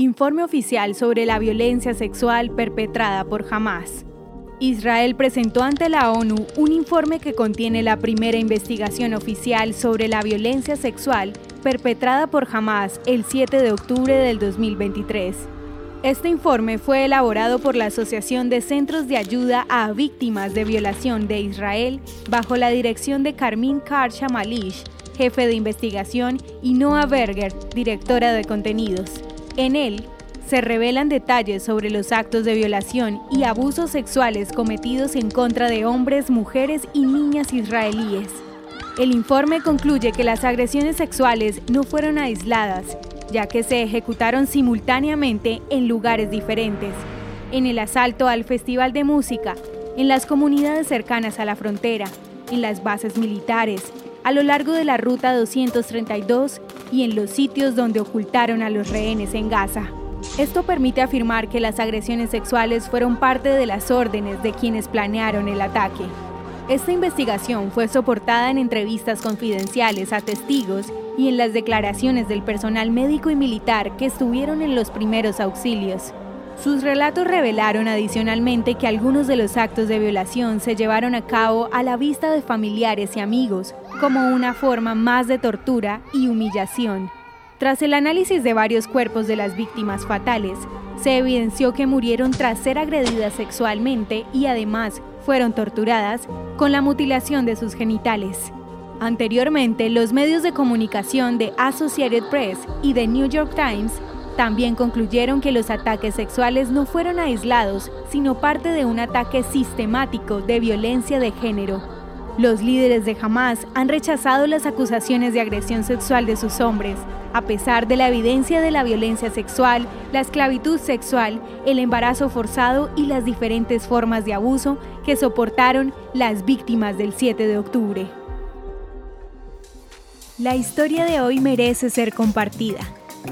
Informe oficial sobre la violencia sexual perpetrada por Hamas. Israel presentó ante la ONU un informe que contiene la primera investigación oficial sobre la violencia sexual perpetrada por Hamas el 7 de octubre del 2023. Este informe fue elaborado por la Asociación de Centros de Ayuda a Víctimas de Violación de Israel bajo la dirección de Carmín Karsha Malish, jefe de investigación, y Noah Berger, directora de contenidos. En él, se revelan detalles sobre los actos de violación y abusos sexuales cometidos en contra de hombres, mujeres y niñas israelíes. El informe concluye que las agresiones sexuales no fueron aisladas, ya que se ejecutaron simultáneamente en lugares diferentes, en el asalto al Festival de Música, en las comunidades cercanas a la frontera, en las bases militares, a lo largo de la Ruta 232 y en los sitios donde ocultaron a los rehenes en Gaza. Esto permite afirmar que las agresiones sexuales fueron parte de las órdenes de quienes planearon el ataque. Esta investigación fue soportada en entrevistas confidenciales a testigos y en las declaraciones del personal médico y militar que estuvieron en los primeros auxilios. Sus relatos revelaron adicionalmente que algunos de los actos de violación se llevaron a cabo a la vista de familiares y amigos, como una forma más de tortura y humillación. Tras el análisis de varios cuerpos de las víctimas fatales, se evidenció que murieron tras ser agredidas sexualmente y además fueron torturadas con la mutilación de sus genitales. Anteriormente, los medios de comunicación de Associated Press y The New York Times también concluyeron que los ataques sexuales no fueron aislados, sino parte de un ataque sistemático de violencia de género. Los líderes de Hamas han rechazado las acusaciones de agresión sexual de sus hombres, a pesar de la evidencia de la violencia sexual, la esclavitud sexual, el embarazo forzado y las diferentes formas de abuso que soportaron las víctimas del 7 de octubre. La historia de hoy merece ser compartida.